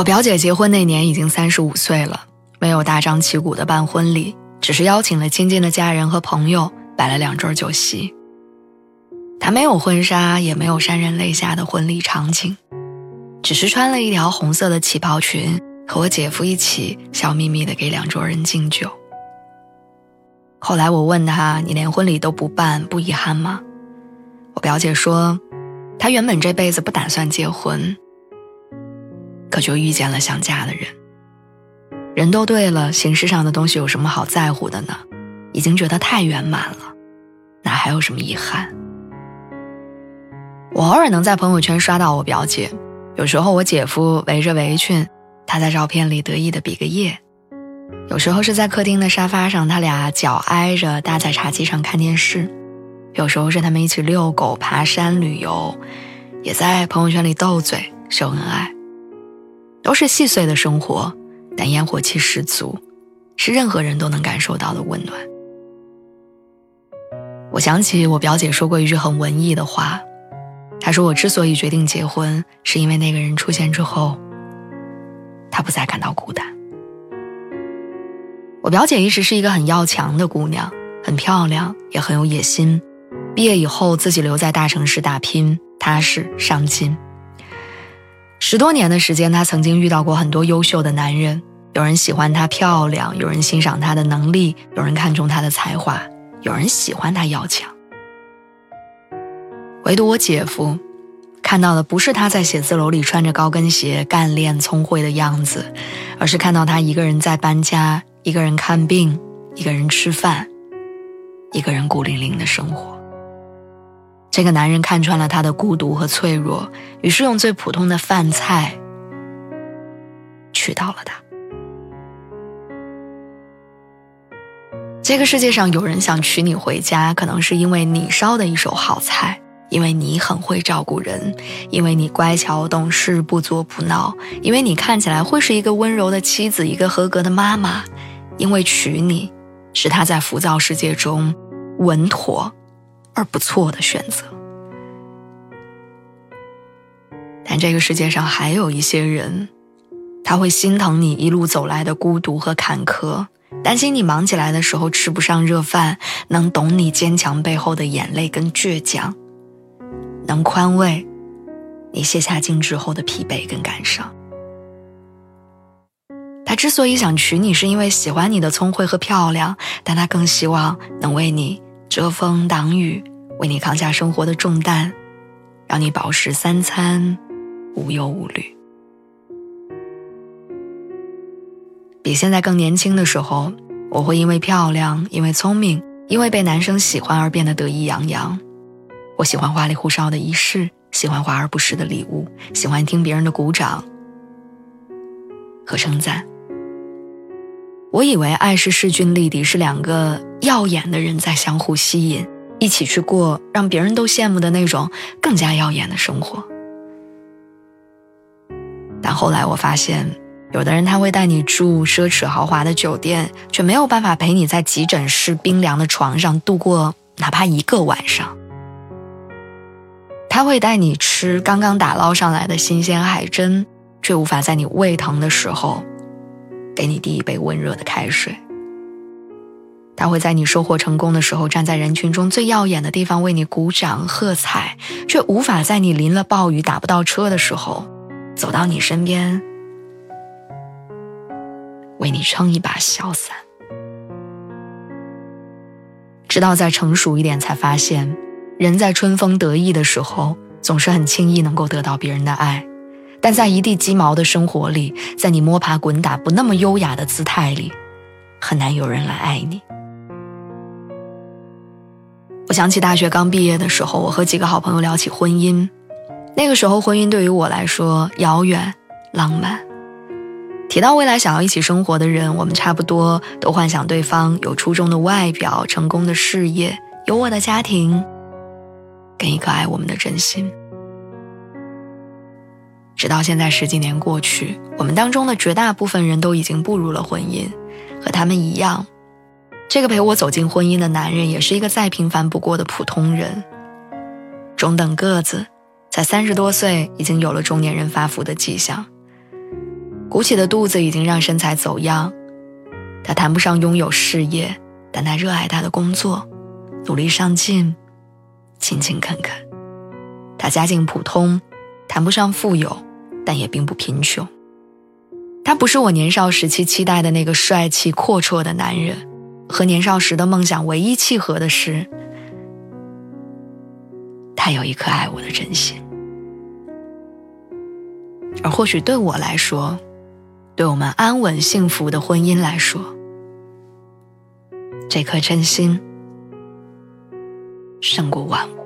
我表姐结婚那年已经三十五岁了，没有大张旗鼓的办婚礼，只是邀请了亲近的家人和朋友，摆了两桌酒席。她没有婚纱，也没有潸然泪下的婚礼场景，只是穿了一条红色的旗袍裙，和我姐夫一起笑眯眯的给两桌人敬酒。后来我问她：“你连婚礼都不办，不遗憾吗？”我表姐说：“她原本这辈子不打算结婚。”就遇见了想嫁的人，人都对了，形式上的东西有什么好在乎的呢？已经觉得太圆满了，哪还有什么遗憾？我偶尔能在朋友圈刷到我表姐，有时候我姐夫围着围裙，她在照片里得意的比个耶；有时候是在客厅的沙发上，他俩脚挨着搭在茶几上看电视；有时候是他们一起遛狗、爬山、旅游，也在朋友圈里斗嘴、秀恩爱。都是细碎的生活，但烟火气十足，是任何人都能感受到的温暖。我想起我表姐说过一句很文艺的话，她说：“我之所以决定结婚，是因为那个人出现之后，她不再感到孤单。”我表姐一直是一个很要强的姑娘，很漂亮，也很有野心。毕业以后，自己留在大城市打拼，踏实上进。十多年的时间，她曾经遇到过很多优秀的男人，有人喜欢她漂亮，有人欣赏她的能力，有人看重她的才华，有人喜欢她要强。唯独我姐夫，看到的不是他在写字楼里穿着高跟鞋干练聪慧的样子，而是看到他一个人在搬家，一个人看病，一个人吃饭，一个人孤零零的生活。这个男人看穿了她的孤独和脆弱，于是用最普通的饭菜娶到了她。这个世界上有人想娶你回家，可能是因为你烧的一手好菜，因为你很会照顾人，因为你乖巧懂事，不作不闹，因为你看起来会是一个温柔的妻子，一个合格的妈妈，因为娶你是他在浮躁世界中稳妥。而不错的选择，但这个世界上还有一些人，他会心疼你一路走来的孤独和坎坷，担心你忙起来的时候吃不上热饭，能懂你坚强背后的眼泪跟倔强，能宽慰你卸下精致后的疲惫跟感伤。他之所以想娶你，是因为喜欢你的聪慧和漂亮，但他更希望能为你。遮风挡雨，为你扛下生活的重担，让你饱食三餐，无忧无虑。比现在更年轻的时候，我会因为漂亮，因为聪明，因为被男生喜欢而变得得意洋洋。我喜欢花里胡哨的仪式，喜欢华而不实的礼物，喜欢听别人的鼓掌和称赞。我以为爱是势均力敌，是两个耀眼的人在相互吸引，一起去过让别人都羡慕的那种更加耀眼的生活。但后来我发现，有的人他会带你住奢侈豪华的酒店，却没有办法陪你在急诊室冰凉的床上度过哪怕一个晚上。他会带你吃刚刚打捞上来的新鲜海参，却无法在你胃疼的时候。给你递一杯温热的开水。他会在你收获成功的时候，站在人群中最耀眼的地方为你鼓掌喝彩，却无法在你淋了暴雨打不到车的时候，走到你身边为你撑一把小伞。直到再成熟一点，才发现，人在春风得意的时候，总是很轻易能够得到别人的爱。但在一地鸡毛的生活里，在你摸爬滚打不那么优雅的姿态里，很难有人来爱你。我想起大学刚毕业的时候，我和几个好朋友聊起婚姻。那个时候，婚姻对于我来说遥远、浪漫。提到未来想要一起生活的人，我们差不多都幻想对方有出众的外表、成功的事业、有我的家庭，跟一颗爱我们的真心。直到现在十几年过去，我们当中的绝大部分人都已经步入了婚姻，和他们一样。这个陪我走进婚姻的男人，也是一个再平凡不过的普通人。中等个子，才三十多岁，已经有了中年人发福的迹象。鼓起的肚子已经让身材走样。他谈不上拥有事业，但他热爱他的工作，努力上进，勤勤恳恳。他家境普通，谈不上富有，但也并不贫穷。他不是我年少时期期待的那个帅气阔绰的男人。和年少时的梦想唯一契合的是，他有一颗爱我的真心。而或许对我来说，对我们安稳幸福的婚姻来说，这颗真心胜过万物。